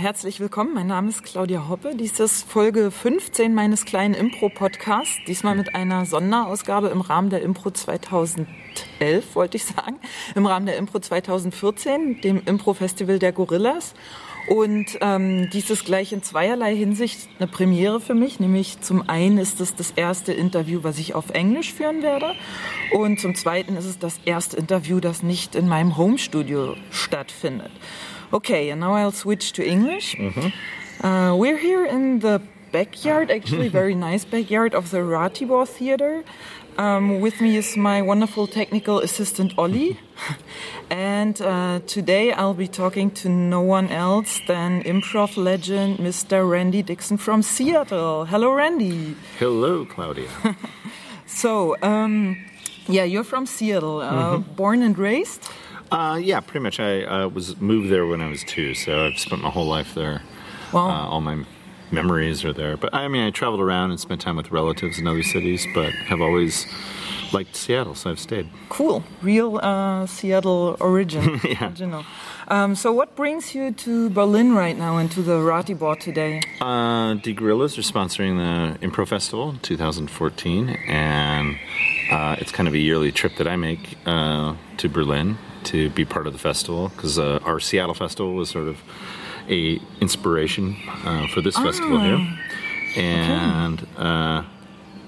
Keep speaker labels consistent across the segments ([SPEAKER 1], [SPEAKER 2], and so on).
[SPEAKER 1] herzlich willkommen. Mein Name ist Claudia Hoppe. Dies ist Folge 15 meines kleinen Impro-Podcasts. Diesmal mit einer Sonderausgabe im Rahmen der Impro 2011, wollte ich sagen. Im Rahmen der Impro 2014, dem Impro-Festival der Gorillas. Und ähm, dies ist gleich in zweierlei Hinsicht eine Premiere für mich. Nämlich zum einen ist es das erste Interview, was ich auf Englisch führen werde. Und zum zweiten ist es das erste Interview, das nicht in meinem Homestudio stattfindet. Okay, and now I'll switch to English. Uh, we're here in the backyard, actually, very nice backyard of the Ratibor Theater. Um, with me is my wonderful technical assistant Ollie. and uh, today I'll be talking to no one else than improv legend Mr. Randy Dixon from Seattle. Hello, Randy.
[SPEAKER 2] Hello, Claudia.
[SPEAKER 1] So, um, yeah, you're from Seattle, uh, born and raised?
[SPEAKER 2] Uh, yeah, pretty much. I uh, was moved there when I was two, so I've spent my whole life there.
[SPEAKER 1] Wow.
[SPEAKER 2] Uh, all my memories are there. But I mean, I traveled around and spent time with relatives in other cities, but have always liked Seattle, so I've stayed.
[SPEAKER 1] Cool, real uh, Seattle origin.
[SPEAKER 2] Yeah.
[SPEAKER 1] Original. Um, so, what brings you to Berlin right now and to the Ratibor today?
[SPEAKER 2] Uh, the Gorillas are sponsoring the Impro Festival 2014, and uh, it's kind of a yearly trip that I make uh, to Berlin to be part of the festival because uh, our Seattle festival was sort of a inspiration uh, for this festival here, and. Uh,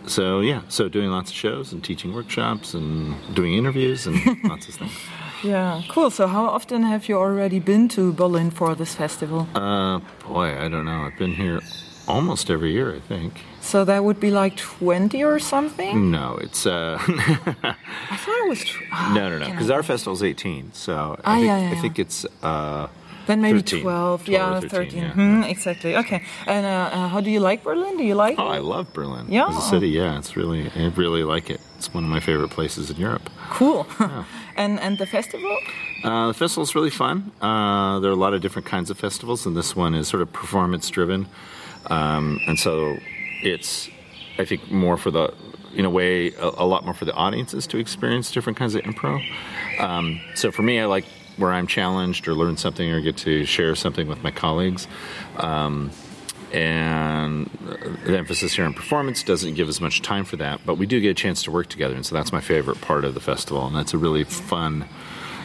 [SPEAKER 2] so yeah, so doing lots of shows and teaching workshops and doing interviews and lots of things.
[SPEAKER 1] Yeah, cool. So, how often have you already been to Berlin for this festival?
[SPEAKER 2] Uh, boy, I don't know. I've been here almost every year, I think.
[SPEAKER 1] So, that would be like 20 or something?
[SPEAKER 2] No, it's uh,
[SPEAKER 1] I thought it was. Ah,
[SPEAKER 2] no, no, no, because
[SPEAKER 1] I-
[SPEAKER 2] our festival's 18. So
[SPEAKER 1] Ah,
[SPEAKER 2] I think,
[SPEAKER 1] yeah, yeah,
[SPEAKER 2] I
[SPEAKER 1] yeah.
[SPEAKER 2] think it's uh,
[SPEAKER 1] Then maybe
[SPEAKER 2] 13,
[SPEAKER 1] 12,
[SPEAKER 2] 12
[SPEAKER 1] yeah,
[SPEAKER 2] or
[SPEAKER 1] 13.
[SPEAKER 2] 13, yeah.
[SPEAKER 1] Hmm, exactly. Okay. And uh, uh, how do you like Berlin? Do you like
[SPEAKER 2] oh,
[SPEAKER 1] it?
[SPEAKER 2] I love Berlin
[SPEAKER 1] Yeah.
[SPEAKER 2] as a city. Yeah, it's really, I really like it. It's one of my favorite places in Europe.
[SPEAKER 1] Cool. and and the festival?
[SPEAKER 2] Uh, the is really fun. Uh, there are a lot of different kinds of festivals, and this one is sort of performance driven. Um, and so it's, I think, more for the, in a way, a, a lot more for the audiences to experience different kinds of improv. Um, so for me, I like where I'm challenged or learn something or get to share something with my colleagues. Um, and the emphasis here on performance doesn't give as much time for that, but we do get a chance to work together, and so that's my favorite part of the festival, and that's a really fun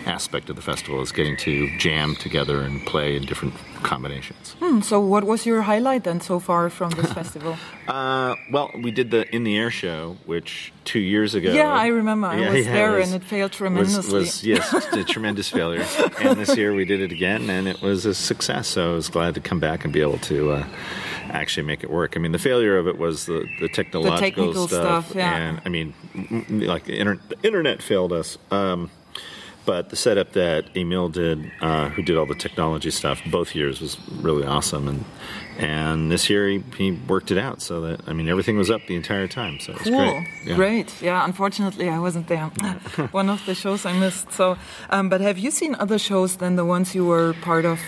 [SPEAKER 2] aspect of the festival is getting to jam together and play in different combinations.
[SPEAKER 1] Hmm, so, what was your highlight then so far from this festival?
[SPEAKER 2] Uh, well, we did the in the air show, which two years ago.
[SPEAKER 1] Yeah, I remember. I was
[SPEAKER 2] yeah,
[SPEAKER 1] there
[SPEAKER 2] was-
[SPEAKER 1] and it failed tremendously.
[SPEAKER 2] was yes, a tremendous failure. And this year we did it again, and it was a success. So I was glad to come back and be able to uh, actually make it work. I mean, the failure of it was the the technological
[SPEAKER 1] technical stuff, yeah.
[SPEAKER 2] and I mean, like the inter- the internet failed us. Um, but the setup that Emil did, uh, who did all the technology stuff, both years was really awesome, and and this year he, he worked it out so that I mean everything was up the entire time, so it was
[SPEAKER 1] Cool.
[SPEAKER 2] great. Yeah.
[SPEAKER 1] Great. Yeah, unfortunately, I wasn't there. One of the shows I missed. So, um, but have you seen other shows than the ones you were part of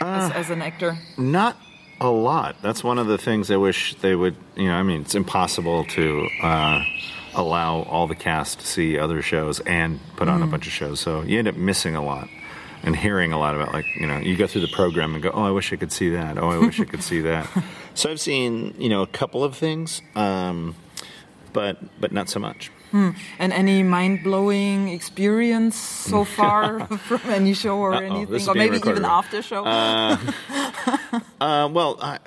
[SPEAKER 1] as,
[SPEAKER 2] Uh,
[SPEAKER 1] as an actor?
[SPEAKER 2] Not a lot. That's one of the things I wish they would. You know, I mean, it's impossible to uh, allow all the cast to see other shows and put on a bunch of shows, so you end up missing a lot. And hearing a lot about, like, you know, you go through the program and go, oh, I wish I could see that. Oh, I wish I could see that. So I've seen, you know, a couple of things, um, but but not so much.
[SPEAKER 1] And any mind blowing experience so far from any show or
[SPEAKER 2] Uh-oh,
[SPEAKER 1] anything? Or
[SPEAKER 2] being
[SPEAKER 1] maybe even after show?
[SPEAKER 2] Uh, well, I,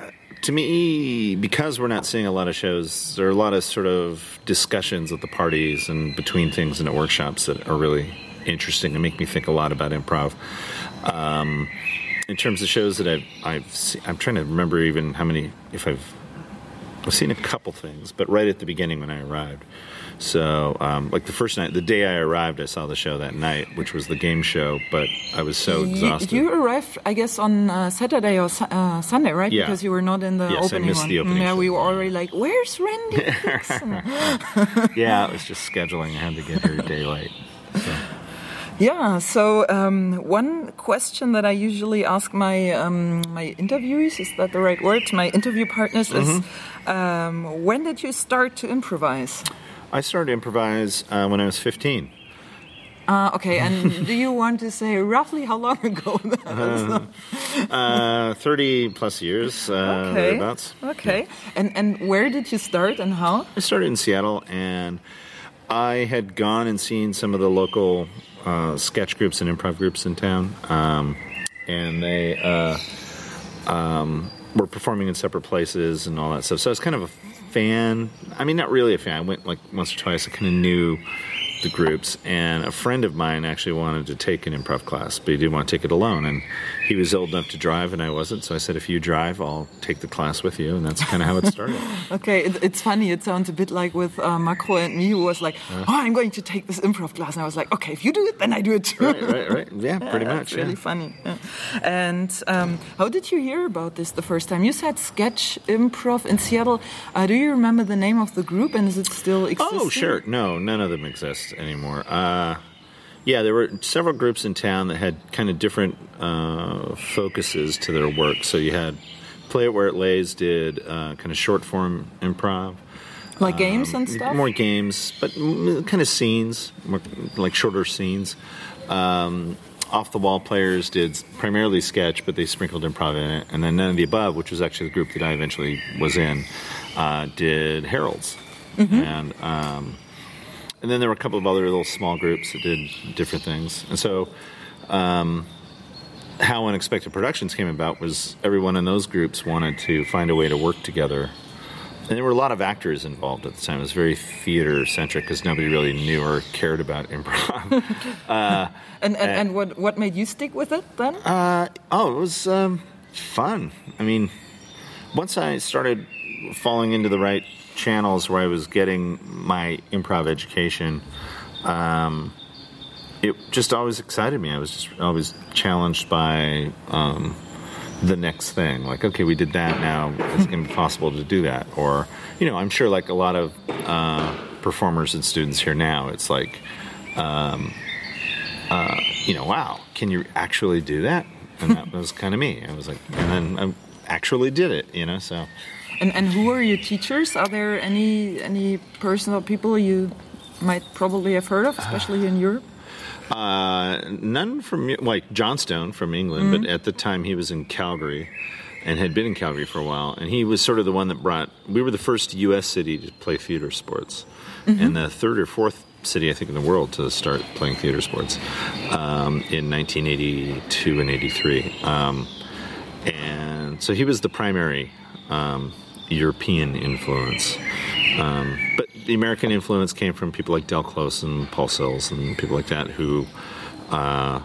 [SPEAKER 2] to me, because we're not seeing a lot of shows, there are a lot of sort of discussions at the parties and between things and at workshops that are really interesting and make me think a lot about improv. Um, in terms of shows that I've, I've seen, I'm trying to remember even how many, if I've, I've seen a couple things, but right at the beginning when I arrived. So, um, like the first night, the day I arrived, I saw the show that night, which was the game show, but I was so exhausted.
[SPEAKER 1] You arrived, I guess, on uh, Saturday or Su- uh, Sunday, right?
[SPEAKER 2] Yeah.
[SPEAKER 1] Because you were not in the
[SPEAKER 2] Yes, I
[SPEAKER 1] opening
[SPEAKER 2] missed
[SPEAKER 1] one.
[SPEAKER 2] the opening
[SPEAKER 1] yeah,
[SPEAKER 2] show.
[SPEAKER 1] we were already like, "Where's Randy?"
[SPEAKER 2] Yeah, it was just scheduling. I had to get here a day. So.
[SPEAKER 1] Yeah. So um, one question that I usually ask my um, my interviewees is that the right word? To my interview partners is,
[SPEAKER 2] Mm-hmm.
[SPEAKER 1] um, when did you start to improvise?
[SPEAKER 2] I started to improvise uh, when I was 15.
[SPEAKER 1] Uh, okay, and do you want to say roughly how long ago?
[SPEAKER 2] that Uh, 30 plus years, uh,
[SPEAKER 1] okay.
[SPEAKER 2] thereabouts.
[SPEAKER 1] Okay. And and where did you start and how?
[SPEAKER 2] I started in Seattle, and I had gone and seen some of the local uh, sketch groups and improv groups in town, um, and they uh, um, were performing in separate places and all that stuff. So I was kind of a fan. I mean, not really a fan. I went like once or twice. I kind of knew the groups, and a friend of mine actually wanted to take an improv class, but he didn't want to take it alone, and he was old enough to drive, and I wasn't. So I said, if you drive, I'll take the class with you, and that's kind of how it started.
[SPEAKER 1] okay, it, it's funny. It sounds a bit like with uh, Macro and me, who was like, "Oh, I'm going to take this improv class," and I was like, "Okay, if you do it, then I do it too."
[SPEAKER 2] right, right, right. Yeah, pretty
[SPEAKER 1] Yeah,
[SPEAKER 2] much.
[SPEAKER 1] It's really funny. Yeah. And um, how did you hear about this the first time? You said sketch improv in Seattle. Uh, do you remember the name of the group, and is it still existing?
[SPEAKER 2] Oh, sure. No, none of them exist anymore. Uh, yeah, there were several groups in town that had kind of different uh, focuses to their work. So you had Play It Where It Lays did uh, kind of short form improv.
[SPEAKER 1] Like games and
[SPEAKER 2] Um,
[SPEAKER 1] stuff.
[SPEAKER 2] More games, but kind of scenes, more like shorter scenes. Um, off the wall players did primarily sketch, but they sprinkled improv in it. And then None of the Above, which was actually the group that I eventually was in, uh, did Harolds. And um, and then there were a couple of other little small groups that did different things. And so, um, how Unexpected Productions came about was everyone in those groups wanted to find a way to work together. And there were a lot of actors involved at the time. It was very theater centric because nobody really knew or cared about improv.
[SPEAKER 1] and and, and what what made you stick with it then?
[SPEAKER 2] Uh, oh, it was um, fun. I mean, once I started falling into the right channels where I was getting my improv education, um, it just always excited me. I was just always challenged by um, the next thing. Like, okay, we did that. Now it's going to be possible to do that. Or, you know, I'm sure like a lot of uh, performers and students here now, it's like, um, uh, you know, wow, can you actually do that? And that was kind of me. I was like, and then I actually did it, you know, so.
[SPEAKER 1] And and who are your teachers? Are there any any personal people you might probably have heard of, especially in Europe?
[SPEAKER 2] Uh, none from like Johnstone from England, but at the time he was in Calgary and had been in Calgary for a while. And he was sort of the one that brought. We were the first U.S. city to play theater sports, and the third or fourth city I think in the world to start playing theater sports um, in 1982 and 83. Um, and so he was the primary um, European influence. Um, but the American influence came from people like Del Close and Paul Sills and people like that who uh,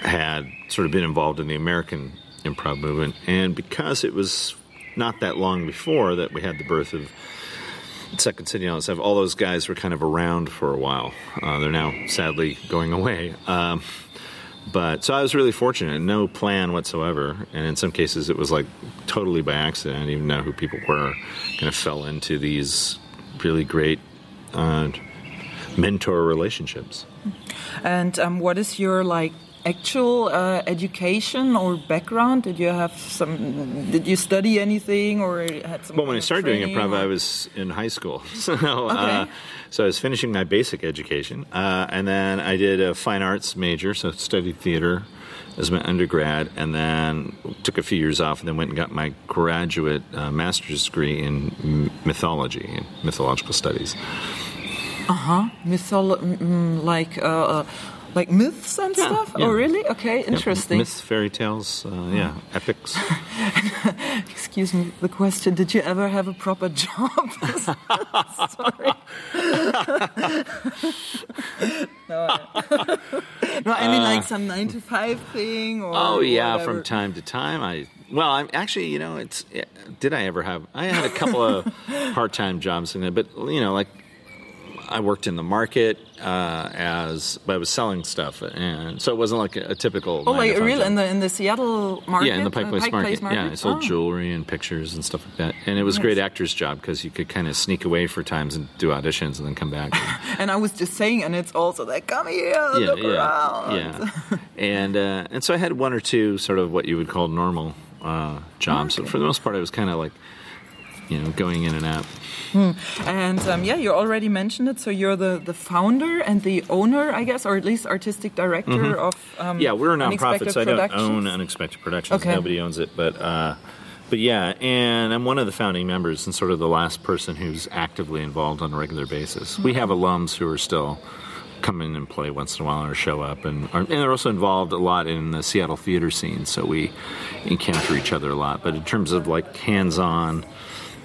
[SPEAKER 2] had sort of been involved in the American improv movement. And because it was not that long before that we had the birth of Second City all stuff, all those guys were kind of around for a while. Uh, they're now sadly going away. Um, but so I was really fortunate, no plan whatsoever, and in some cases it was like totally by accident. I didn't even know who people were. Kind of fell into these really great uh, mentor relationships.
[SPEAKER 1] And um, what is your like actual uh, education or background? Did you have some? Did you study anything or had some?
[SPEAKER 2] Well, when I started doing improv,
[SPEAKER 1] or-
[SPEAKER 2] I was in high school, so uh,
[SPEAKER 1] Okay.
[SPEAKER 2] so I was finishing my basic education, uh, and then I did a fine arts major, so studied theater as my undergrad, and then took a few years off, and then went and got my graduate uh, master's degree in mythology and mythological studies.
[SPEAKER 1] mytholo- mm, mm, like uh, uh, like myths and
[SPEAKER 2] Yeah,
[SPEAKER 1] stuff.
[SPEAKER 2] yeah.
[SPEAKER 1] Oh, really? Okay, interesting.
[SPEAKER 2] Myths, fairy tales, uh, yeah, epics.
[SPEAKER 1] Excuse me. The question: Did you ever have a proper job? Sorry. no, I, no, I mean like some nine to five thing. Or
[SPEAKER 2] Oh yeah,
[SPEAKER 1] whatever.
[SPEAKER 2] from time to time. I well, I'm actually, you know, it's. Did I ever have? I had a couple of part-time jobs in it, but you know, like I worked in the market uh, as, but I was selling stuff, and so it wasn't like a, a typical.
[SPEAKER 1] Oh, like real in the in the Seattle market.
[SPEAKER 2] yeah, in the Pike
[SPEAKER 1] uh,
[SPEAKER 2] Place, market.
[SPEAKER 1] Place
[SPEAKER 2] Yeah, I sold
[SPEAKER 1] Oh.
[SPEAKER 2] jewelry and pictures and stuff like that, and it was a great actor's job because you could kind of sneak away for times and do auditions and then come back.
[SPEAKER 1] And I was just saying, and it's also like, come here, look around.
[SPEAKER 2] Yeah, and uh, and so I had one or two sort of what you would call normal uh, jobs. But for the most part, I was kind of like you know, going in and out.
[SPEAKER 1] And um, yeah, you already mentioned it. So you're the, the founder and the owner, I guess, or at least artistic director of. Um,
[SPEAKER 2] Mm-hmm. Yeah, we're a nonprofit, so I don't own Unexpected Productions.
[SPEAKER 1] Okay.
[SPEAKER 2] Nobody owns it, but uh, but yeah, and I'm one of the founding members and sort of the last person who's actively involved on a regular basis. We have alums who are still come in and play once in a while or show up, and are, and they're also involved a lot in the Seattle theater scene, so we encounter each other a lot. But in terms of like hands-on.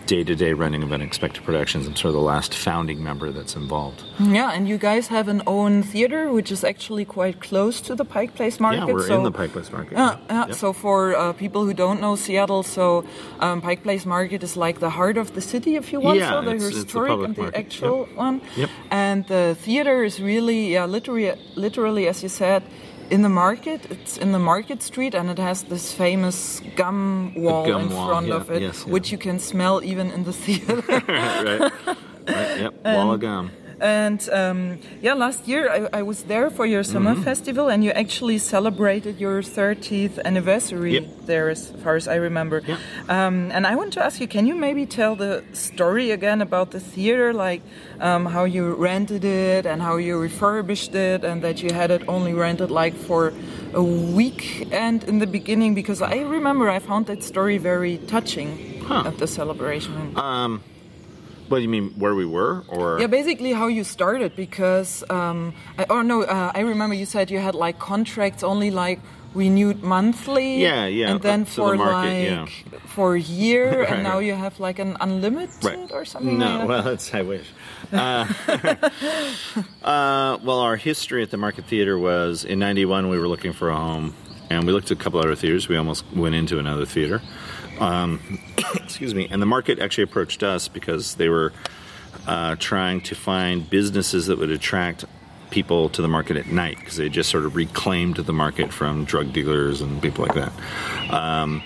[SPEAKER 2] Day-to-day running of Unexpected Productions. I'm sort of the last founding member that's involved.
[SPEAKER 1] Yeah, and you guys have an own theater, which is actually quite close to the Pike Place Market.
[SPEAKER 2] yeah, we're
[SPEAKER 1] so
[SPEAKER 2] in the Pike Place Market.
[SPEAKER 1] Yeah, yeah.
[SPEAKER 2] Yep.
[SPEAKER 1] So for uh, people who don't know Seattle, so um, Pike Place Market is like the heart of the city, if you want.
[SPEAKER 2] Yeah,
[SPEAKER 1] so the
[SPEAKER 2] it's- it's
[SPEAKER 1] historic
[SPEAKER 2] public
[SPEAKER 1] and the
[SPEAKER 2] market.
[SPEAKER 1] actual
[SPEAKER 2] Yep.
[SPEAKER 1] one.
[SPEAKER 2] Yep.
[SPEAKER 1] And the theater is really, yeah, literally, literally, as you said. In the market, it's in the market street, and it has this famous gum wall
[SPEAKER 2] gum
[SPEAKER 1] in
[SPEAKER 2] wall,
[SPEAKER 1] front
[SPEAKER 2] yeah,
[SPEAKER 1] of it,
[SPEAKER 2] yes, yeah.
[SPEAKER 1] which you can smell even in the theater.
[SPEAKER 2] right. right. Yep. Wall of gum.
[SPEAKER 1] And um, yeah, last year I, I was there for your summer
[SPEAKER 2] Mm-hmm.
[SPEAKER 1] festival, and you actually celebrated your 30th anniversary
[SPEAKER 2] Yep.
[SPEAKER 1] there, as far as I remember.
[SPEAKER 2] Yeah.
[SPEAKER 1] Um, and I want to ask you, can you maybe tell the story again about the theater, like um, how you rented it and how you refurbished it, and that you had it only rented like for a week and in the beginning? Because I remember I found that story very touching
[SPEAKER 2] Huh.
[SPEAKER 1] at the celebration.
[SPEAKER 2] What do you mean? Where we were, or
[SPEAKER 1] Yeah, basically how you started because, um, I, oh no, uh, I remember you said you had like contracts only like renewed monthly.
[SPEAKER 2] Yeah, yeah,
[SPEAKER 1] And then
[SPEAKER 2] to the
[SPEAKER 1] for
[SPEAKER 2] market,
[SPEAKER 1] like
[SPEAKER 2] yeah.
[SPEAKER 1] for a year,
[SPEAKER 2] Right.
[SPEAKER 1] and now you have like an unlimited
[SPEAKER 2] right
[SPEAKER 1] or something.
[SPEAKER 2] No,
[SPEAKER 1] like
[SPEAKER 2] well, that's I wish. Uh, uh, well, our history at the Market Theater was in '91. We were looking for a home, and we looked at a couple other theaters. We almost went into another theater. Um, excuse me. And the market actually approached us because they were uh, trying to find businesses that would attract people to the market at night because they just sort of reclaimed the market from drug dealers and people like that. Um,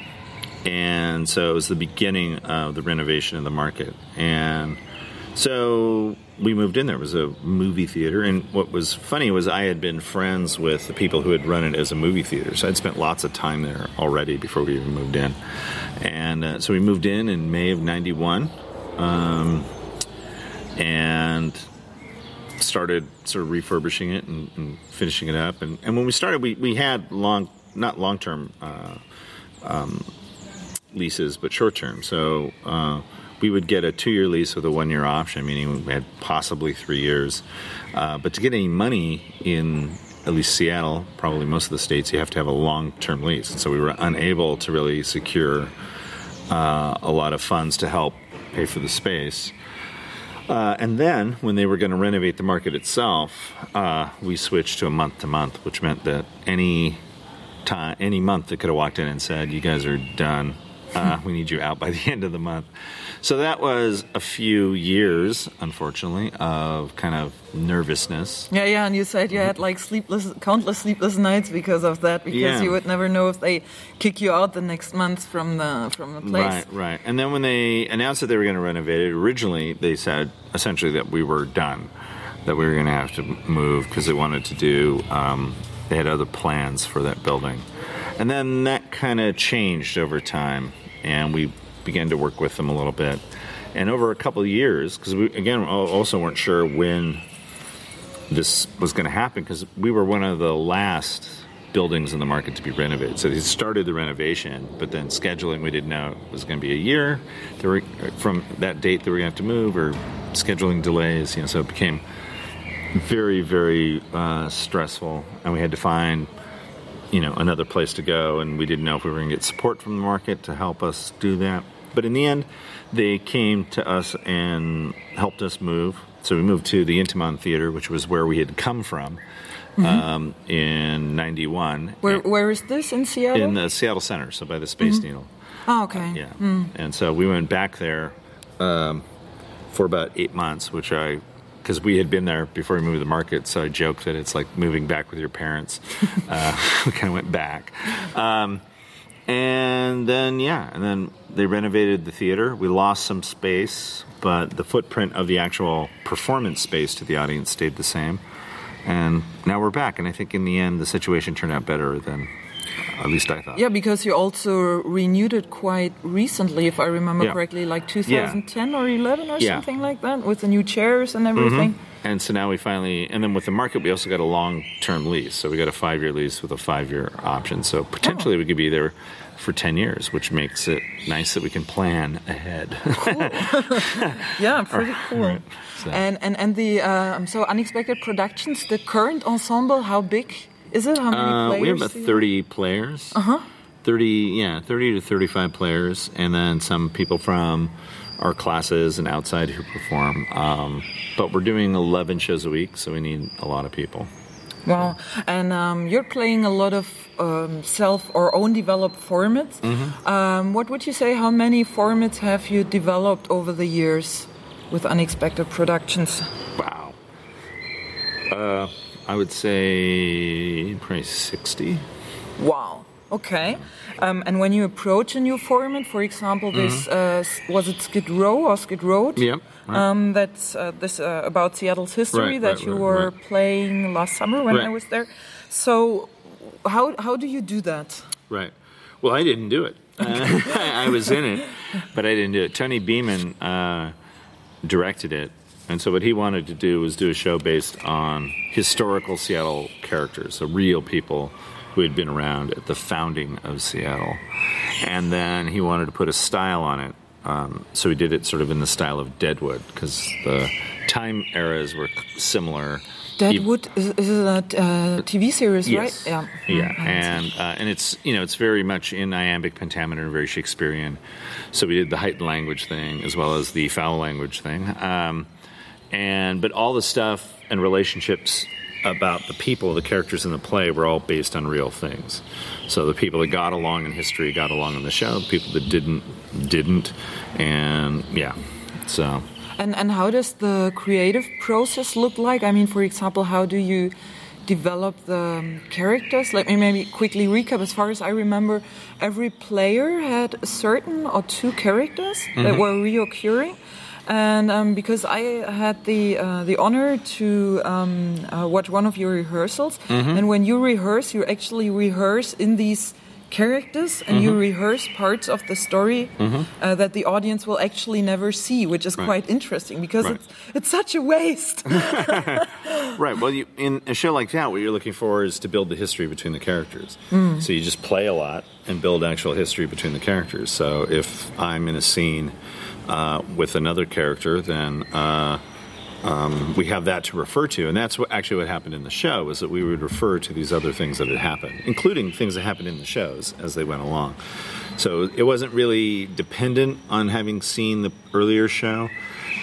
[SPEAKER 2] and so it was the beginning of the renovation of the market. And so we moved in there. It was a movie theater. And what was funny was I had been friends with the people who had run it as a movie theater. So I'd spent lots of time there already before we even moved in. And uh, so we moved in in May of 91. Um, and started sort of refurbishing it and, and finishing it up. And, and when we started, we, we had long, not long term uh, um, leases, but short term. So uh, we would get a two year lease with a one year option, meaning we had possibly three years. Uh, but to get any money in at least Seattle, probably most of the states, you have to have a long term lease. And so we were unable to really secure uh, a lot of funds to help pay for the space. Uh, and then, when they were going to renovate the market itself, uh, we switched to a month to month, which meant that any time, any month, that could have walked in and said, "You guys are done. Uh, we need you out by the end of the month." So that was a few years, unfortunately, of kind of nervousness.
[SPEAKER 1] Yeah, yeah, and you said you had like sleepless, countless sleepless nights because of that, because
[SPEAKER 2] Yeah.
[SPEAKER 1] you would never know if they kick you out the next month from the from the place.
[SPEAKER 2] Right, right. And then when they announced that they were going to renovate it, originally they said essentially that we were done, that we were going to have to move because they wanted to do, um, they had other plans for that building. And then that kind of changed over time, and we began to work with them a little bit. And over a couple of years, because we, again, al- also weren't sure when this was going to happen because we were one of the last buildings in the market to be renovated. So they started the renovation, but then scheduling we didn't know it was going to be a year. Were, from that date that we have to move, or scheduling delays. You know, so it became very, very uh, stressful, and we had to find you know another place to go, and we didn't know if we were going to get support from the market to help us do that. But in the end, they came to us and helped us move. So we moved to the Intiman Theater, which was where we had come from um, in '91,
[SPEAKER 1] Where where is this in Seattle?
[SPEAKER 2] in the Seattle Center, so by the Space Needle.
[SPEAKER 1] oh, okay.
[SPEAKER 2] Yeah, and so we went back there um, for about eight months, which I. Because we had been there before we moved to the market, so I joke that it's like moving back with your parents. uh, we kind of went back. Um, and then, yeah, and then they renovated the theater. We lost some space, but the footprint of the actual performance space to the audience stayed the same. And now we're back. And I think in the end, the situation turned out better than uh, At least I thought.
[SPEAKER 1] Yeah, because you also renewed it quite recently, if I remember
[SPEAKER 2] Yeah.
[SPEAKER 1] correctly, like 2010 or 11 or
[SPEAKER 2] Yeah.
[SPEAKER 1] something like that, with the new chairs and everything. Mm-hmm.
[SPEAKER 2] And so now we finally, and then with the market, we also got a long-term lease. So we got a five-year lease with a five-year option. So potentially oh. we could be there for 10 years, which makes it nice that we can plan ahead.
[SPEAKER 1] Yeah, pretty cool.
[SPEAKER 2] So-
[SPEAKER 1] And and and the um, so unexpected productions. The current ensemble, how big is it? How many
[SPEAKER 2] Uh,
[SPEAKER 1] players?
[SPEAKER 2] we have about
[SPEAKER 1] do you
[SPEAKER 2] 30 players. Uh huh. 30, yeah, 30 to 35 players, and then some people from our classes and outside who perform. Um, but we're doing 11 shows a week, so we need a lot of people.
[SPEAKER 1] Wow. And um, you're playing a lot of um, self or own developed formats.
[SPEAKER 2] Mm-hmm.
[SPEAKER 1] Um, what would you say? How many formats have you developed over the years with unexpected productions?
[SPEAKER 2] Wow. Uh, I would say probably 60.
[SPEAKER 1] Wow. Okay. Um, and when you approach a new format, for example, this uh, was it Skid Row or Skid Road?
[SPEAKER 2] Mm-hmm. Right.
[SPEAKER 1] Um, that's uh, this uh, about Seattle's history
[SPEAKER 2] Right,
[SPEAKER 1] that
[SPEAKER 2] right,
[SPEAKER 1] you were playing last summer when I was there. So, how how do you do that?
[SPEAKER 2] Right. Well, I didn't do it. Uh, I was in it, but I didn't do it. Tony Beeman uh, directed it, and so what he wanted to do was do a show based on historical Seattle characters, so real people who had been around at the founding of Seattle, and then he wanted to put a style on it. Um, so he did it sort of in the style of Deadwood because the time eras were similar.
[SPEAKER 1] Deadwood is, is a uh, TV series,
[SPEAKER 2] Yes.
[SPEAKER 1] right? Yeah.
[SPEAKER 2] Yeah,
[SPEAKER 1] Mm,
[SPEAKER 2] and uh, and it's you know it's very much in iambic pentameter and very Shakespearean. So we did the heightened language thing as well as the foul language thing, um, and but all the stuff and relationships about the people, the characters in the play, were all based on real things. So the people that got along in history got along in the show. The people that didn't didn't, and yeah, so.
[SPEAKER 1] And and how does the creative process look like? I mean, for example, how do you develop the um, characters? Let me maybe quickly recap. As far as I remember, every player had a certain or two characters that were reoccurring. And um, because I had the uh, the honor to um, uh, watch one of your rehearsals, and when you rehearse, you actually rehearse in these characters and you rehearse parts of the story uh, that the audience will actually never see, which is quite interesting because
[SPEAKER 2] Right.
[SPEAKER 1] it's it's such a waste.
[SPEAKER 2] Right. Well, you, in a show like that, what you're looking for is to build the history between the characters. So you just play a lot and build actual history between the characters. So if I'm in a scene uh, with another character, then uh, um, we have that to refer to, and that's what actually what happened in the show is that we would refer to these other things that had happened, including things that happened in the shows as they went along. So it wasn't really dependent on having seen the earlier show,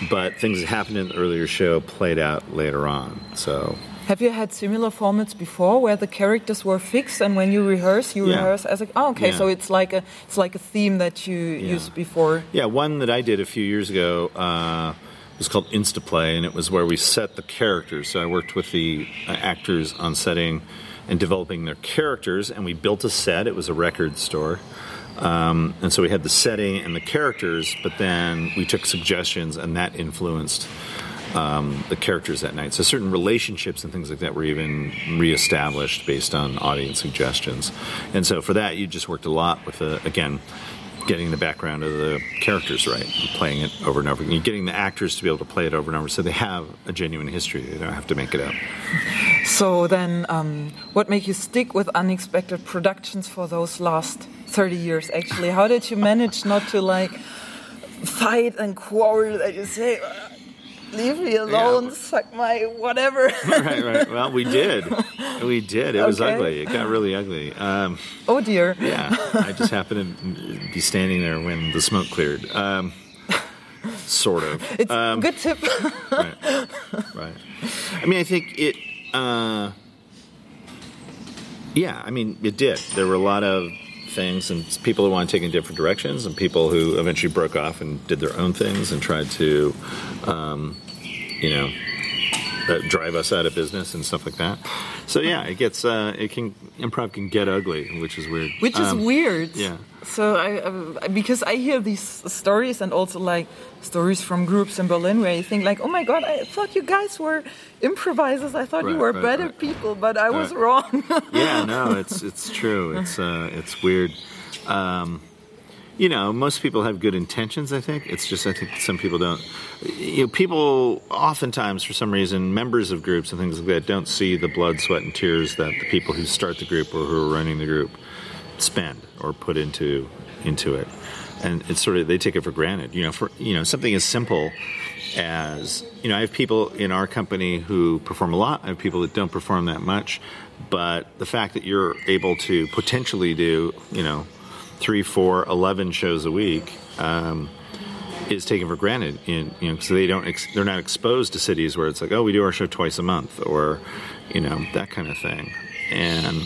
[SPEAKER 2] but things that happened in the earlier show played out later on. So
[SPEAKER 1] Have you had similar formats before where the characters were fixed and when you rehearse, you
[SPEAKER 2] Yeah.
[SPEAKER 1] rehearse as a oh, okay,
[SPEAKER 2] Yeah.
[SPEAKER 1] so it's like a it's like a theme that you used before.
[SPEAKER 2] Yeah, one that I did a few years ago uh, was called Instaplay, and it was where we set the characters. So I worked with the uh, actors on setting and developing their characters, and we built a set. It was a record store. Um, and so we had the setting and the characters, but then we took suggestions, and that influenced um, the characters that night. So certain relationships and things like that were even reestablished based on audience suggestions. And so for that, you just worked a lot with, the, again, getting the background of the characters right, playing it over and over, and getting the actors to be able to play it over and over, so they have a genuine history. They don't have to make it up.
[SPEAKER 1] So then, um, what made you stick with unexpected productions for those last thirty years? Actually, how did you manage not to like fight and quarrel? That you say, "Uh, "Leave me alone, suck my whatever."
[SPEAKER 2] right, right. Well, we did. We did. It was ugly. It got really ugly. Um,
[SPEAKER 1] oh dear.
[SPEAKER 2] yeah, I just happened to be standing there when the smoke cleared. Um, sort of.
[SPEAKER 1] It's
[SPEAKER 2] Um,
[SPEAKER 1] good tip.
[SPEAKER 2] right. right. I mean, I think it. Uh, yeah, I mean, it did. There were a lot of things, and people who want to take in different directions, and people who eventually broke off and did their own things and tried to, um, you know, that drive us out of business and stuff like that. So yeah, it gets uh, it can improv can get ugly, which is weird.
[SPEAKER 1] Which is
[SPEAKER 2] Um,
[SPEAKER 1] weird.
[SPEAKER 2] yeah.
[SPEAKER 1] So I uh, because I hear these stories and also like stories from groups in Berlin where you think like, oh my god, I thought you guys were improvisers. I thought you were
[SPEAKER 2] right,
[SPEAKER 1] better
[SPEAKER 2] right.
[SPEAKER 1] people, but I was wrong.
[SPEAKER 2] yeah, no, it's it's true. It's uh, it's weird. Um, you know, most people have good intentions. I think it's just I think some people don't. You know, people oftentimes, for some reason, members of groups and things like that don't see the blood, sweat, and tears that the people who start the group or who are running the group spend or put into into it, and it's sort of they take it for granted. You know, for you know something as simple as you know, I have people in our company who perform a lot. I have people that don't perform that much, but the fact that you're able to potentially do you know three, four, eleven shows a week. Um, is taken for granted in you know so they don't ex- they're not exposed to cities where it's like oh we do our show twice a month or you know that kind of thing and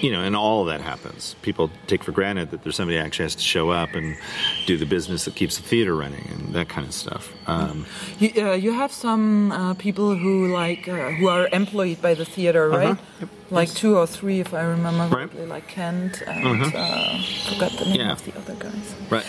[SPEAKER 2] you know and all of that happens people take for granted that there's somebody that actually has to show up and do the business that keeps the theater running and that kind of stuff um,
[SPEAKER 1] you, uh, you have some uh, people who like uh, who are employed by the theater, right?
[SPEAKER 2] Yep.
[SPEAKER 1] Like two or three, if I remember.
[SPEAKER 2] Right.
[SPEAKER 1] correctly, like Kent and uh, forgot the name
[SPEAKER 2] Yeah.
[SPEAKER 1] of the other guys.
[SPEAKER 2] right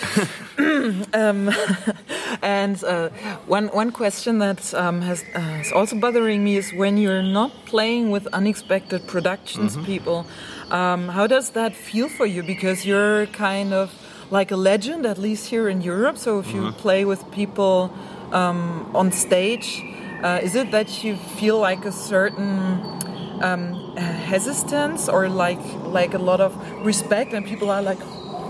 [SPEAKER 1] And uh, one one question that um, has uh, is also bothering me is when you're not playing with unexpected productions people. Um, how does that feel for you? Because you're kind of like a legend, at least here in Europe. So if you play with people um, on stage, uh, is it that you feel like a certain um, hesitance or like like a lot of respect, and people are like,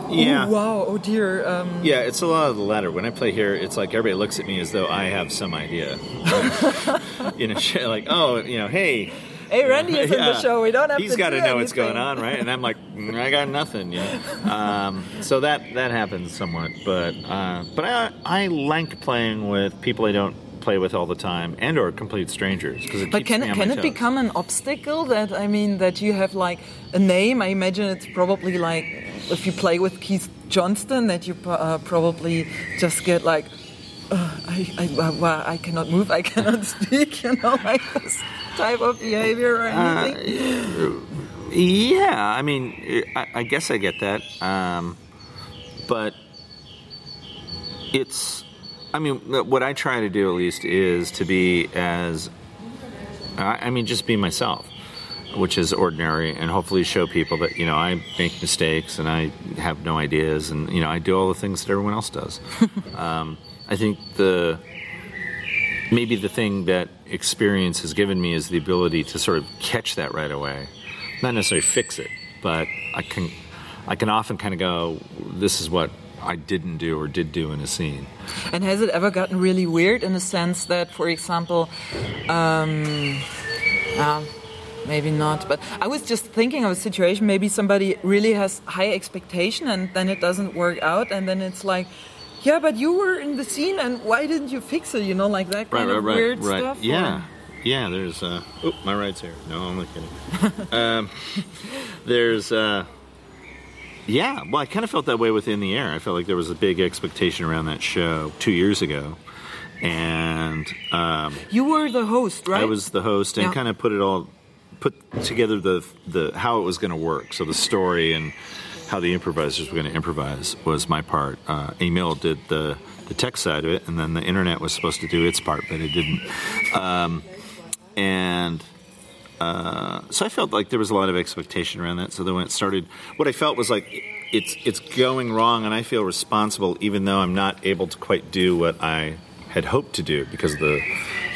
[SPEAKER 2] Yeah.
[SPEAKER 1] "Ooh, wow, oh dear." Um,
[SPEAKER 2] Yeah, it's a lot of the latter. When I play here, it's like everybody looks at me as though I have some idea. you know, like, oh, you know, hey.
[SPEAKER 1] Hey, Randy is in the show. We don't have
[SPEAKER 2] He's
[SPEAKER 1] to
[SPEAKER 2] got to know what's going on, right? And I'm like, "Mm, I got nothing. You know? um, so that that happens somewhat, but uh, but I I like playing with people I don't play with all the time and or complete strangers because it
[SPEAKER 1] But
[SPEAKER 2] keeps
[SPEAKER 1] can
[SPEAKER 2] me on
[SPEAKER 1] can
[SPEAKER 2] my
[SPEAKER 1] it
[SPEAKER 2] toes.
[SPEAKER 1] become an obstacle that I mean that you have like a name? I imagine it's probably like if you play with Keith Johnstone that you uh, probably just get like. Uh, I, I, uh, I cannot move, I cannot speak, you know, like this type of behavior or
[SPEAKER 2] Uh,
[SPEAKER 1] anything.
[SPEAKER 2] Yeah, I mean, I, I guess I get that, um, but it's. I mean, what I try to do at least is to be as. I mean, just be myself, which is ordinary, and hopefully show people that you know I make mistakes and I have no ideas, and you know I do all the things that everyone else does. um, I think the maybe the thing that experience has given me is the ability to sort of catch that right away not necessarily fix it but i can i can often kind of go this is what i didn't do or did do in a scene
[SPEAKER 1] And has it ever gotten really weird in the sense that, for example, um, uh, maybe not, but I was just thinking of a situation. Maybe somebody really has high expectation and then it doesn't work out, and then it's like, yeah, but you were in the scene, and why didn't you fix it? You know, like that kind of weird stuff. or-
[SPEAKER 2] yeah yeah there's uh oh my ride's here no i'm not kidding um there's uh yeah well i kind of felt that way within the air i felt like there was a big expectation around that show two years ago and um
[SPEAKER 1] You were the host, right?
[SPEAKER 2] I was the host and
[SPEAKER 1] Yeah.
[SPEAKER 2] kind of put it all put together the the how it was going to work. So the story and how the improvisers were going to improvise was my part. Uh, Emil did the the tech side of it, and then the internet was supposed to do its part, but it didn't. Um, and uh, so I felt like there was a lot of expectation around that. So then when it started, what I felt was like it's it's going wrong, and I feel responsible, even though I'm not able to quite do what I had hoped to do because of the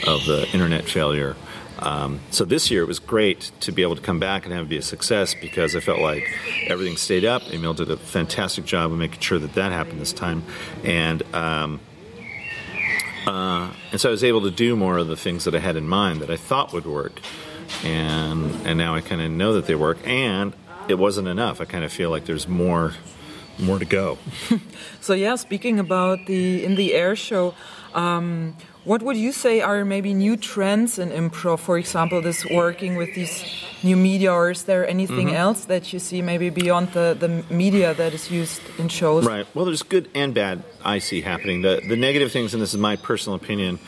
[SPEAKER 2] of the internet failure. Um, so this year it was great to be able to come back and have it be a success because I felt like everything stayed up. Emil did a fantastic job of making sure that that happened this time, and um, uh, and so I was able to do more of the things that I had in mind that I thought would work, and and now I kind of know that they work. And it wasn't enough. I kind of feel like there's more more to go.
[SPEAKER 1] So yeah, speaking about the in the air show, um, what would you say are maybe new trends in improv? For example, this working with these new media, or is there anything
[SPEAKER 2] Mm-hmm.
[SPEAKER 1] else that you see maybe beyond the, the media that is used in shows?
[SPEAKER 2] Right. Well, there's good and bad I see happening. The the negative things, and this is my personal opinion,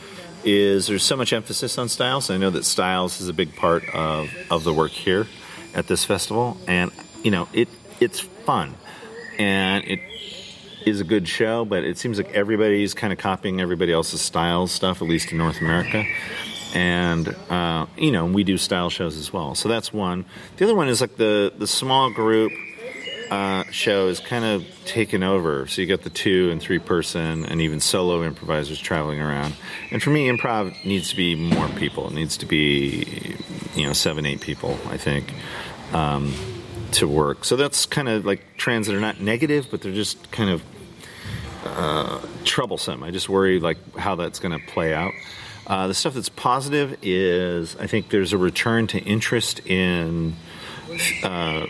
[SPEAKER 2] is there's so much emphasis on styles. I know that styles is a big part of, of the work here at this festival, and you know it it's fun and it is a good show, but it seems like everybody's kind of copying everybody else's style stuff, at least in North America. And uh, you know, we do style shows as well. So that's one. The other one is like the the small group uh, show is kind of taken over. So you got the two and three person and even solo improvisers traveling around. And for me, improv needs to be more people. It needs to be, you know, seven, eight people, I think, um, to work. So that's kind of like trends that are not negative, but they're just kind of uh, troublesome. I just worry like how that's going to play out. Uh, the stuff that's positive is I think there's a return to interest in uh,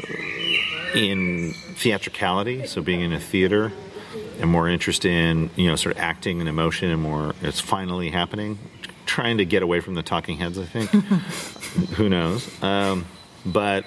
[SPEAKER 2] in theatricality, so being in a theater, and more interest in you know sort of acting and emotion, and more it's finally happening. Trying to get away from the talking heads, I think. Who knows? Um, but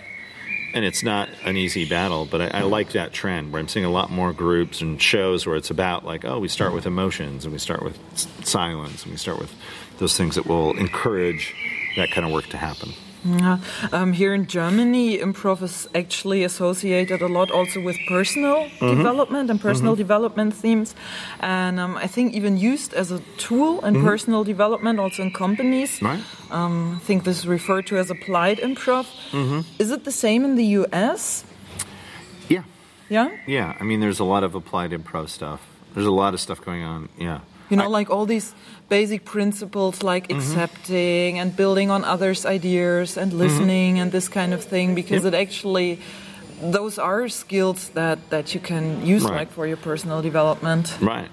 [SPEAKER 2] and it's not an easy battle, but I, I, like that trend where I'm seeing a lot more groups and shows where it's about like, oh, we start with emotions and we start with silence and we start with those things that will encourage that kind of work to happen.
[SPEAKER 1] Yeah. Um, here in Germany, improv is actually associated a lot also with personal mm-hmm. development and personal mm-hmm. development themes. And um, I think even used as a tool in mm-hmm. personal development, also in companies.
[SPEAKER 2] Right.
[SPEAKER 1] Um, I think this is referred to as applied improv. Mm-hmm. Is it the same in the US?
[SPEAKER 2] Yeah.
[SPEAKER 1] Yeah?
[SPEAKER 2] Yeah. I mean, there's a lot of applied improv stuff. There's a lot of stuff going on. Yeah.
[SPEAKER 1] You know, I, like all these basic principles like mm-hmm. accepting and building on others' ideas and mm-hmm. listening mm-hmm. and this kind of thing, because yep. it actually those are skills that that you can use right. like for your personal development.
[SPEAKER 2] Right.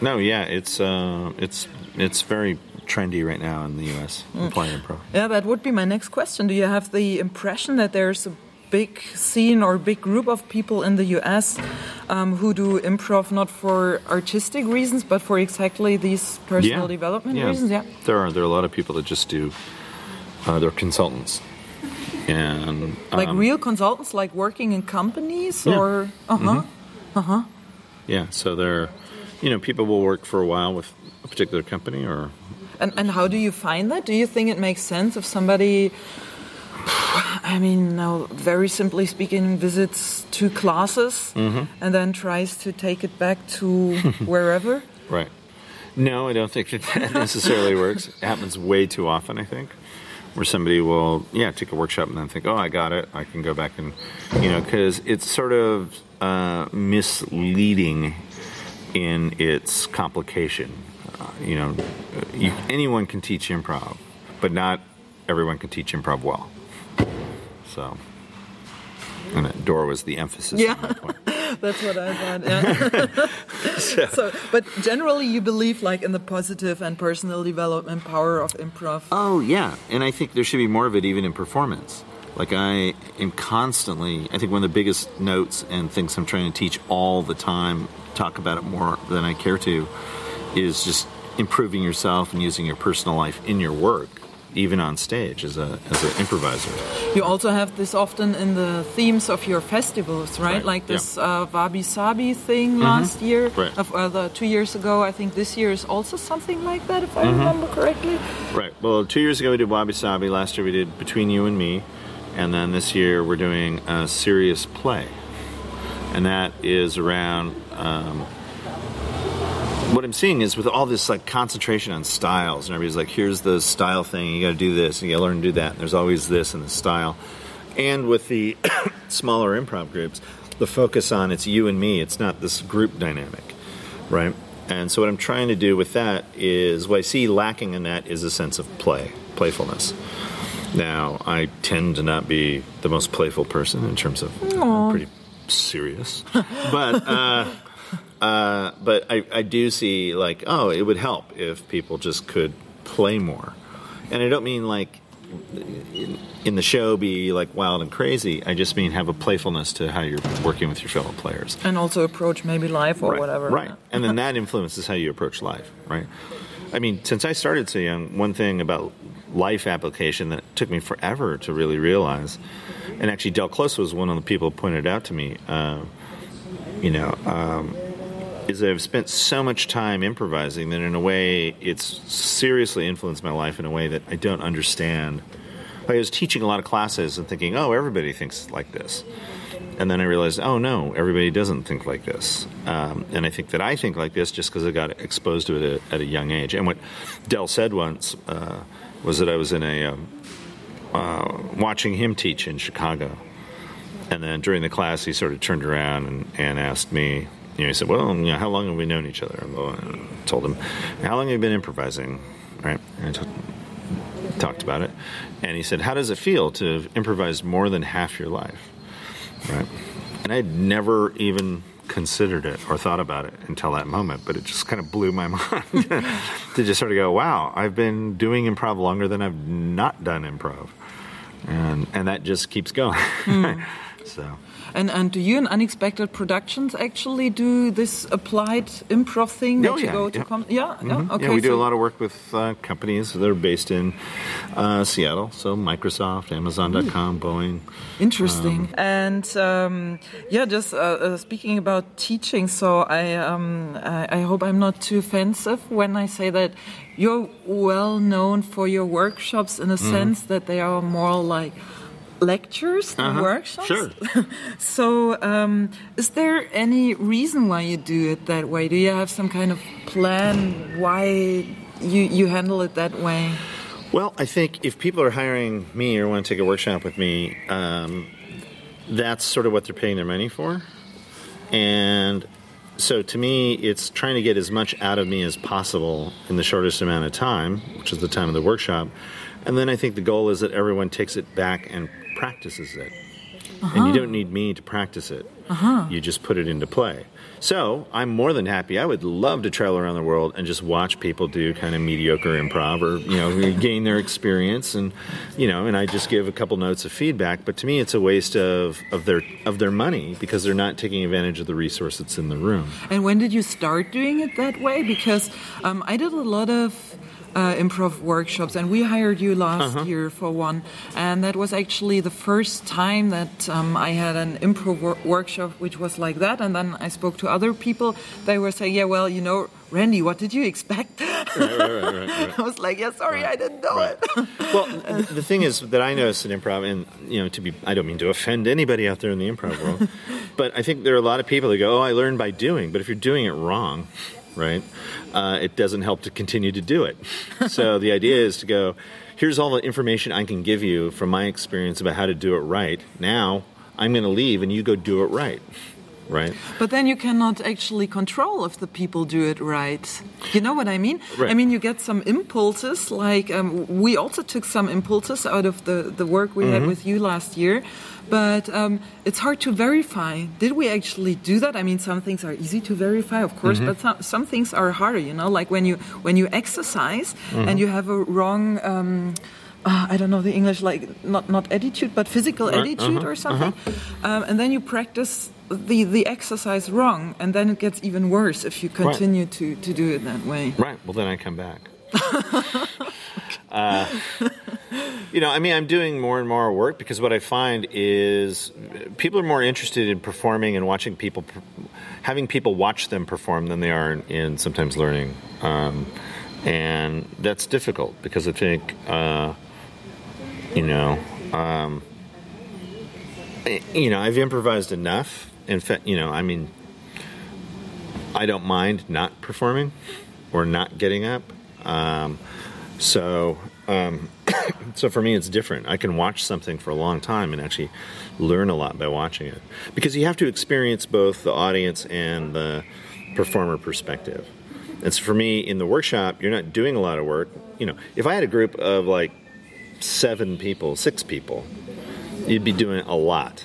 [SPEAKER 2] No, yeah, it's uh, it's it's very trendy right now in the U.S. Mm. improv.
[SPEAKER 1] Yeah, that would be my next question. Do you have the impression that there's a big scene or big group of people in the US um, who do improv not for artistic reasons but for exactly these personal yeah. development
[SPEAKER 2] yeah.
[SPEAKER 1] reasons. Yeah,
[SPEAKER 2] there are there are a lot of people that just do. Uh, they're consultants, and
[SPEAKER 1] um, like real consultants, like working in companies yeah. or uh huh, mm-hmm. uh huh.
[SPEAKER 2] Yeah, so they're, you know, people will work for a while with a particular company or.
[SPEAKER 1] And and how do you find that? Do you think it makes sense if somebody I mean, now, very simply speaking, visits two classes mm-hmm. and then tries to take it back to wherever.
[SPEAKER 2] Right. No, I don't think that, that necessarily works. It happens way too often, I think, where somebody will, yeah, take a workshop and then think, oh, I got it. I can go back and, you know, because it's sort of uh, misleading in its complication. Uh, you know, you, anyone can teach improv, but not everyone can teach improv well. So, and that door was the emphasis.
[SPEAKER 1] Yeah, that that's what I thought. Yeah. so. so, but generally, you believe like in the positive and personal development power of improv.
[SPEAKER 2] Oh yeah, and I think there should be more of it even in performance. Like I am constantly, I think one of the biggest notes and things I'm trying to teach all the time, talk about it more than I care to, is just improving yourself and using your personal life in your work even on stage as a as an improviser.
[SPEAKER 1] You also have this often in the themes of your festivals, right?
[SPEAKER 2] right.
[SPEAKER 1] Like this
[SPEAKER 2] yeah.
[SPEAKER 1] uh, Wabi Sabi thing mm-hmm. last year,
[SPEAKER 2] right.
[SPEAKER 1] of, uh, the, two years ago. I think this year is also something like that, if I mm-hmm. remember correctly.
[SPEAKER 2] Right. Well, two years ago we did Wabi Sabi. Last year we did Between You and Me, and then this year we're doing a serious play, and that is around. Um, what I'm seeing is with all this like concentration on styles, and everybody's like, here's the style thing, you got to do this, and you got to learn to do that. And there's always this and the style. And with the smaller improv groups, the focus on it's you and me, it's not this group dynamic, right? And so what I'm trying to do with that is what I see lacking in that is a sense of play, playfulness. Now, I tend to not be the most playful person in terms of pretty serious, but. Uh, uh, but I, I do see like, oh, it would help if people just could play more. And I don't mean like in, in, the show be like wild and crazy. I just mean have a playfulness to how you're working with your fellow players.
[SPEAKER 1] And also approach maybe life or
[SPEAKER 2] right,
[SPEAKER 1] whatever.
[SPEAKER 2] Right. and then that influences how you approach life, right? I mean, since I started so young, one thing about life application that took me forever to really realize, and actually Del Close was one of the people who pointed out to me, uh, you know, um, is that I've spent so much time improvising that in a way it's seriously influenced my life in a way that I don't understand. Like I was teaching a lot of classes and thinking, oh, everybody thinks like this. And then I realized, oh no, everybody doesn't think like this. Um, and I think that I think like this just because I got exposed to it at, at, a young age. And what Del said once uh, was that I was in a um, uh, watching him teach in Chicago. And then during the class, he sort of turned around and, and asked me, you know, he said, "Well, you know, how long have we known each other?" And I told him, "How long have you been improvising?" Right? And I t- talked about it, and he said, "How does it feel to have improvised more than half your life?" Right? And I'd never even considered it or thought about it until that moment, but it just kind of blew my mind to just sort of go, "Wow, I've been doing improv longer than I've not done improv," and and that just keeps going. Mm. so.
[SPEAKER 1] And and do you in Unexpected Productions actually do this applied improv thing
[SPEAKER 2] oh,
[SPEAKER 1] that you
[SPEAKER 2] yeah,
[SPEAKER 1] go to?
[SPEAKER 2] Yeah,
[SPEAKER 1] com- yeah,
[SPEAKER 2] mm-hmm. yeah,
[SPEAKER 1] Okay,
[SPEAKER 2] yeah, we
[SPEAKER 1] so
[SPEAKER 2] do a lot of work with uh, companies that are based in uh, Seattle, so Microsoft, Amazon.com, Boeing.
[SPEAKER 1] Interesting. Um, and um, yeah, just uh, uh, speaking about teaching, so I, um, I I hope I'm not too offensive when I say that you're well known for your workshops in a mm-hmm. sense that they are more like lectures and uh-huh. workshops.
[SPEAKER 2] Sure.
[SPEAKER 1] so, um, is there any reason why you do it that way? Do you have some kind of plan why you you handle it that way?
[SPEAKER 2] Well, I think if people are hiring me or want to take a workshop with me, um, that's sort of what they're paying their money for, and so to me, it's trying to get as much out of me as possible in the shortest amount of time, which is the time of the workshop. And then I think the goal is that everyone takes it back and practices it. Uh-huh. And you don't need me to practice it. Uh-huh. You just put it into play. So I'm more than happy. I would love to travel around the world and just watch people do kind of mediocre improv or, you know, gain their experience and, you know, and I just give a couple notes of feedback. But to me, it's a waste of, of their of their money because they're not taking advantage of the resource that's in the room.
[SPEAKER 1] And when did you start doing it that way? Because um, I did a lot of uh, improv workshops, and we hired you last uh-huh. year for one. And that was actually the first time that um, I had an improv wor- workshop which was like that. And then I spoke to other people. They were saying, "Yeah, well, you know, Randy, what did you expect?" Right, right, right, I was like, "Yeah, sorry, I didn't know it."
[SPEAKER 2] well, the thing is that I noticed in improv, and you know, to be, I don't mean to offend anybody out there in the improv world, but I think there are a lot of people that go, "Oh, I learned by doing," but if you're doing it wrong right? Uh, it doesn't help to continue to do it. so the idea is to go, here's all the information I can give you from my experience about how to do it right. Now I'm going to leave and you go do it right. Right.
[SPEAKER 1] But then you cannot actually control if the people do it right. You know what I mean?
[SPEAKER 2] Right.
[SPEAKER 1] I mean, you get some impulses, like um, we also took some impulses out of the, the work we mm-hmm. had with you last year but um, it's hard to verify. Did we actually do that? I mean, some things are easy to verify, of course, mm-hmm. but some, some, things are harder. You know, like when you when you exercise mm-hmm. and you have a wrong. Um, uh, I don't know the English, like not not attitude, but physical attitude uh-huh, or something, uh-huh. um, and then you practice the the exercise wrong, and then it gets even worse if you continue right. to to do it that way.
[SPEAKER 2] Right. Well, then I come back. uh, you know, I mean, I'm doing more and more work because what I find is people are more interested in performing and watching people, having people watch them perform than they are in, in sometimes learning. Um, and that's difficult because I think, uh, you know, um, you know, I've improvised enough. In fact, you know, I mean, I don't mind not performing or not getting up. Um, so, um, so for me, it's different. I can watch something for a long time and actually learn a lot by watching it because you have to experience both the audience and the performer perspective. And so for me, in the workshop, you're not doing a lot of work. You know, if I had a group of like seven people, six people, you'd be doing a lot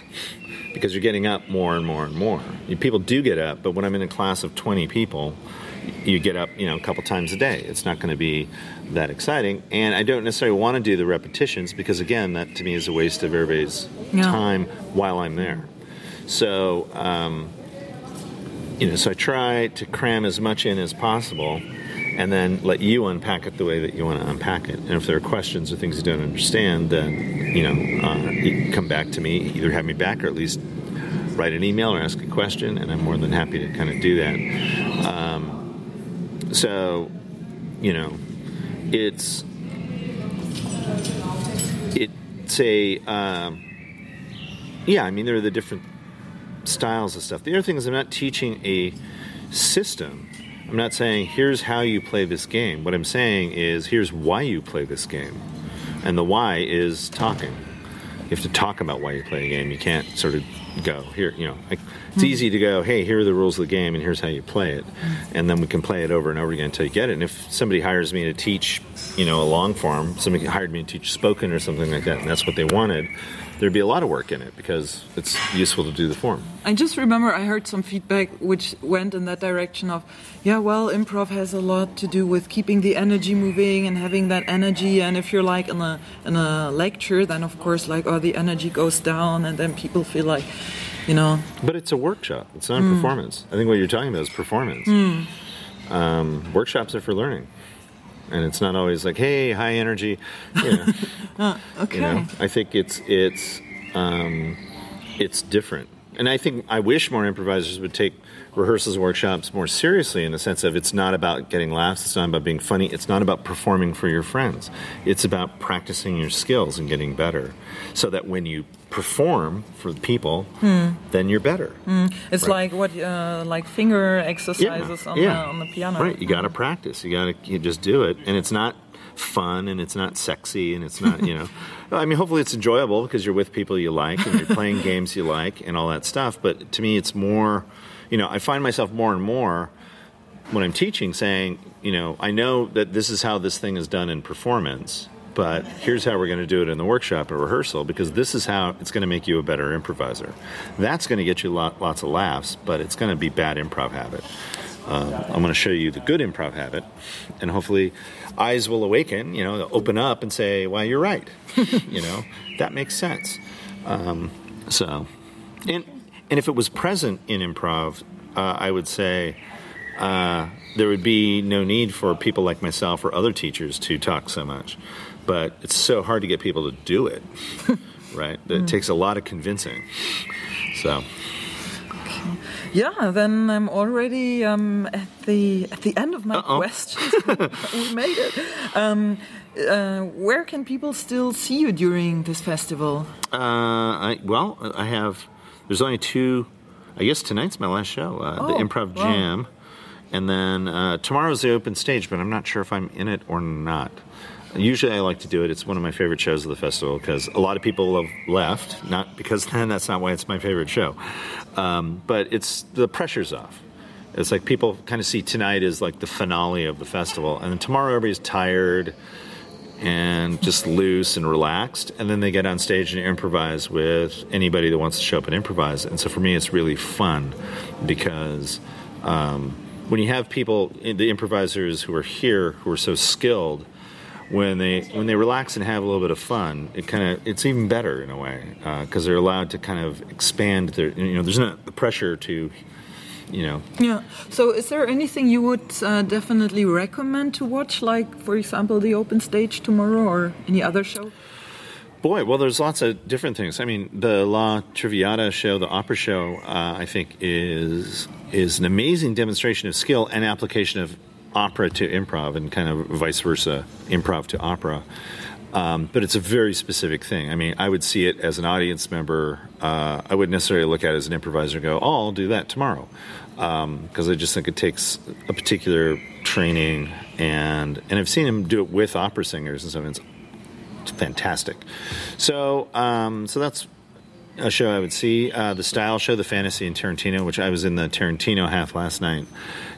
[SPEAKER 2] because you're getting up more and more and more. People do get up, but when I'm in a class of 20 people, you get up, you know, a couple times a day. It's not going to be that exciting, and I don't necessarily want to do the repetitions because, again, that to me is a waste of everybody's yeah. time while I'm there. So, um, you know, so I try to cram as much in as possible, and then let you unpack it the way that you want to unpack it. And if there are questions or things you don't understand, then you know, uh, you come back to me. Either have me back, or at least write an email or ask a question, and I'm more than happy to kind of do that. Um, so, you know, it's it's a um, yeah. I mean, there are the different styles of stuff. The other thing is, I'm not teaching a system. I'm not saying here's how you play this game. What I'm saying is here's why you play this game, and the why is talking. You have to talk about why you play a game. You can't sort of go here. You know, like, it's easy to go. Hey, here are the rules of the game, and here's how you play it, and then we can play it over and over again until you get it. And if somebody hires me to teach, you know, a long form, somebody hired me to teach spoken or something like that, and that's what they wanted, there'd be a lot of work in it because it's useful to do the form.
[SPEAKER 1] I just remember I heard some feedback which went in that direction of, yeah, well, improv has a lot to do with keeping the energy moving and having that energy. And if you're like in a in a lecture, then of course, like, oh, the energy goes down, and then people feel like, you know.
[SPEAKER 2] But it's a workshop. It's not a performance. I think what you're talking about is performance. Um, workshops are for learning. And it's not always like, hey, high energy. You know,
[SPEAKER 1] Okay.
[SPEAKER 2] you know? I think it's it's um, it's different. And I think I wish more improvisers would take rehearsals workshops more seriously in the sense of it's not about getting laughs, it's not about being funny, it's not about performing for your friends. It's about practicing your skills and getting better. So that when you perform for the people, hmm. then you're better. Hmm.
[SPEAKER 1] It's
[SPEAKER 2] Right.
[SPEAKER 1] like what, uh, like finger exercises on, The, on the piano.
[SPEAKER 2] Right, you got to hmm. practice. You got to you just do it, and it's not fun, and it's not sexy, and it's not you know. I mean, hopefully it's enjoyable because you're with people you like and you're playing games you like and all that stuff. But to me, it's more, you know, I find myself more and more when I'm teaching saying, you know, I know that this is how this thing is done in performance. But here's how we're going to do it in the workshop or rehearsal because this is how it's going to make you a better improviser. That's going to get you lot, lots of laughs, but it's going to be bad improv habit. Um, I'm going to show you the good improv habit, and hopefully, eyes will awaken. You know, open up and say, "Well, you're right." you know, that makes sense. Um, so, and if it was present in improv, uh, I would say uh, there would be no need for people like myself or other teachers to talk so much. But it's so hard to get people to do it, right? It takes a lot of convincing. So.
[SPEAKER 1] Yeah, then I'm already um, at the at the end of my
[SPEAKER 2] Uh-oh.
[SPEAKER 1] questions. we made it. Um, uh, where can people still see you during this festival?
[SPEAKER 2] Uh, I, well, I have. There's only two. I guess tonight's my last show, uh, the
[SPEAKER 1] Oh,
[SPEAKER 2] Improv
[SPEAKER 1] wow.
[SPEAKER 2] Jam, and then uh, tomorrow's the open stage. But I'm not sure if I'm in it or not. Usually, I like to do it. It's one of my favorite shows of the festival because a lot of people have left. Not because then that's not why it's my favorite show, um, but it's the pressure's off. It's like people kind of see tonight as like the finale of the festival, and then tomorrow everybody's tired and just loose and relaxed. And then they get on stage and improvise with anybody that wants to show up and improvise. And so for me, it's really fun because um, when you have people, the improvisers who are here who are so skilled, when they when they relax and have a little bit of fun, it kind of it's even better in a way because they're allowed to kind of expand their you know there's not the pressure to you know
[SPEAKER 1] Yeah. So, is there anything you would uh, definitely recommend to watch, like, for example, the open stage tomorrow or any other show?
[SPEAKER 2] Boy, well, there's lots of different things. I mean, the La Traviata show, the opera show, uh, I think is is an amazing demonstration of skill and application of opera to improv, and kind of vice versa, improv to opera. Um, but it's a very specific thing. I mean, I would see it as an audience member. Uh, I wouldn't necessarily look at it as an improviser and go, "Oh, I'll do that tomorrow," because I just think it takes a particular training, and and I've seen him do it with opera singers and stuff. And it's fantastic. So, um, so that's a show I would see. Uh, the Style Show, the Fantasy and Tarantino, which I was in the Tarantino half last night,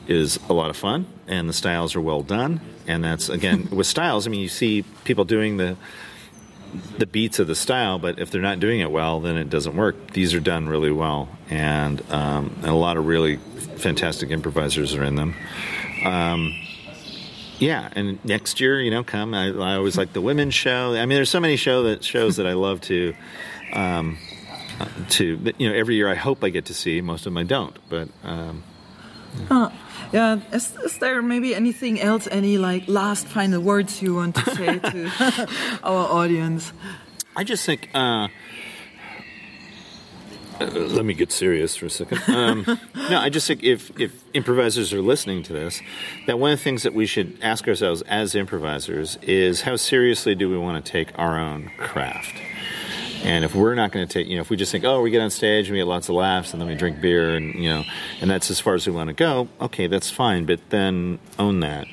[SPEAKER 2] is a lot of fun, and the styles are well done. And that's again with styles. I mean, you see people doing the the beats of the style, but if they're not doing it well, then it doesn't work. These are done really well, and, um, and a lot of really fantastic improvisers are in them. Um, yeah, and next year, you know, come. I, I always like the women's show. I mean, there's so many show that shows that I love to, um, uh, to you know, every year I hope I get to see. Most of them I don't, but um,
[SPEAKER 1] Yeah. Is, is there maybe anything else, any like last final words you want to say to our audience?
[SPEAKER 2] I just think uh, uh, let me get serious for a second. Um, no, I just think if, if improvisers are listening to this, that one of the things that we should ask ourselves as improvisers is how seriously do we want to take our own craft? And if we're not going to take, you know, if we just think, oh, we get on stage and we get lots of laughs and then we drink beer and, you know, and that's as far as we want to go, okay, that's fine, but then own that.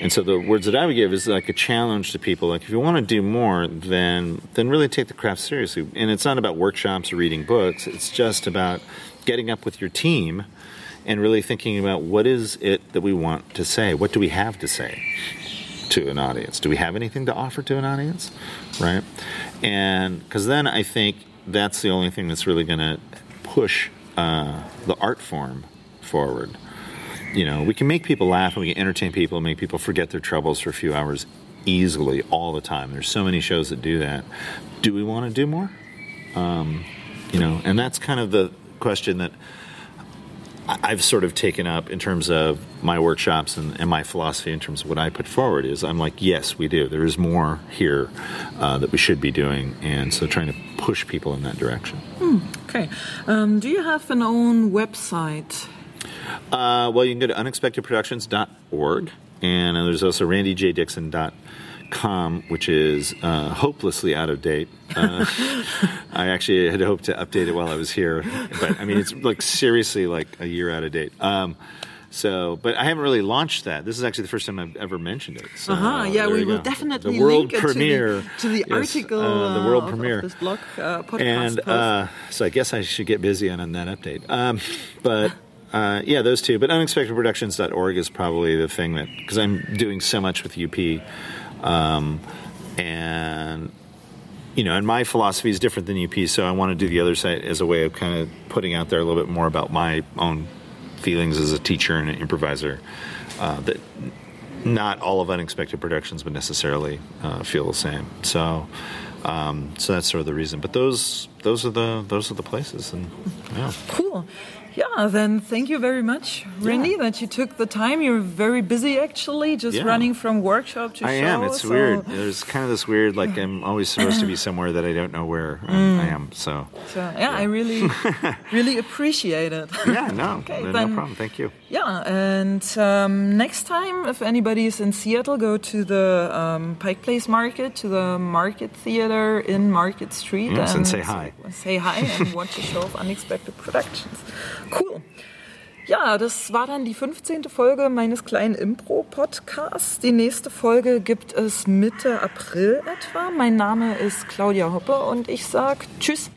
[SPEAKER 2] And so the words that I would give is like a challenge to people. Like if you want to do more, then then really take the craft seriously. And it's not about workshops or reading books. It's just about getting up with your team and really thinking about what is it that we want to say. What do we have to say to an audience? Do we have anything to offer to an audience? Right? And because then I think that's the only thing that's really going to push uh, the art form forward you know, we can make people laugh and we can entertain people and make people forget their troubles for a few hours easily all the time. There's so many shows that do that. Do we want to do more? Um, you know, and that's kind of the question that I've sort of taken up in terms of my workshops and, and, my philosophy in terms of what I put forward is I'm like, yes, we do. There is more here uh, that we should be doing, and so trying to push people in that direction.
[SPEAKER 1] Hmm, okay. Um, do you have an own website?
[SPEAKER 2] Uh, well, you can go to unexpectedproductions.org, and there's also randyjdixon.com, which is uh, hopelessly out of date. Uh, I actually had hoped to update it while I was here, but I mean, it's like seriously like a year out of date. Um, so, but I haven't really launched that. This is actually the first time I've ever mentioned it. So,
[SPEAKER 1] uh-huh, yeah, we will go. definitely the world premiere to the, to the yes, article,
[SPEAKER 2] uh, the world uh, premiere,
[SPEAKER 1] of this blog uh, podcast.
[SPEAKER 2] And uh, so, I guess I should get busy on, on that update. Um, but uh, yeah, those two. But unexpectedproductions.org is probably the thing that because I'm doing so much with UP, um, and you know, and my philosophy is different than UP, so I want to do the other side as a way of kind of putting out there a little bit more about my own feelings as a teacher and an improviser. Uh, that not all of unexpected productions would necessarily uh, feel the same. So. Um, so that's sort of the reason. But those those are the those are the places, and yeah.
[SPEAKER 1] Cool. Yeah, then thank you very much, Randy, yeah. that you took the time. You're very busy actually, just yeah. running from workshop to
[SPEAKER 2] I
[SPEAKER 1] show.
[SPEAKER 2] I am. It's so. weird. There's kind of this weird, like I'm always supposed to be somewhere that I don't know where mm. I am. So,
[SPEAKER 1] so yeah, yeah, I really, really appreciate it.
[SPEAKER 2] Yeah, no, okay, no, problem. Thank you.
[SPEAKER 1] Yeah, and um, next time, if anybody is in Seattle, go to the um, Pike Place Market, to the Market Theater in Market Street,
[SPEAKER 2] yes, and, and say hi.
[SPEAKER 1] Say hi and watch a show of Unexpected Productions. Cool. Ja, das war dann die 15. Folge meines kleinen Impro-Podcasts. Die nächste Folge gibt es Mitte April etwa. Mein Name ist Claudia Hoppe und ich sage Tschüss.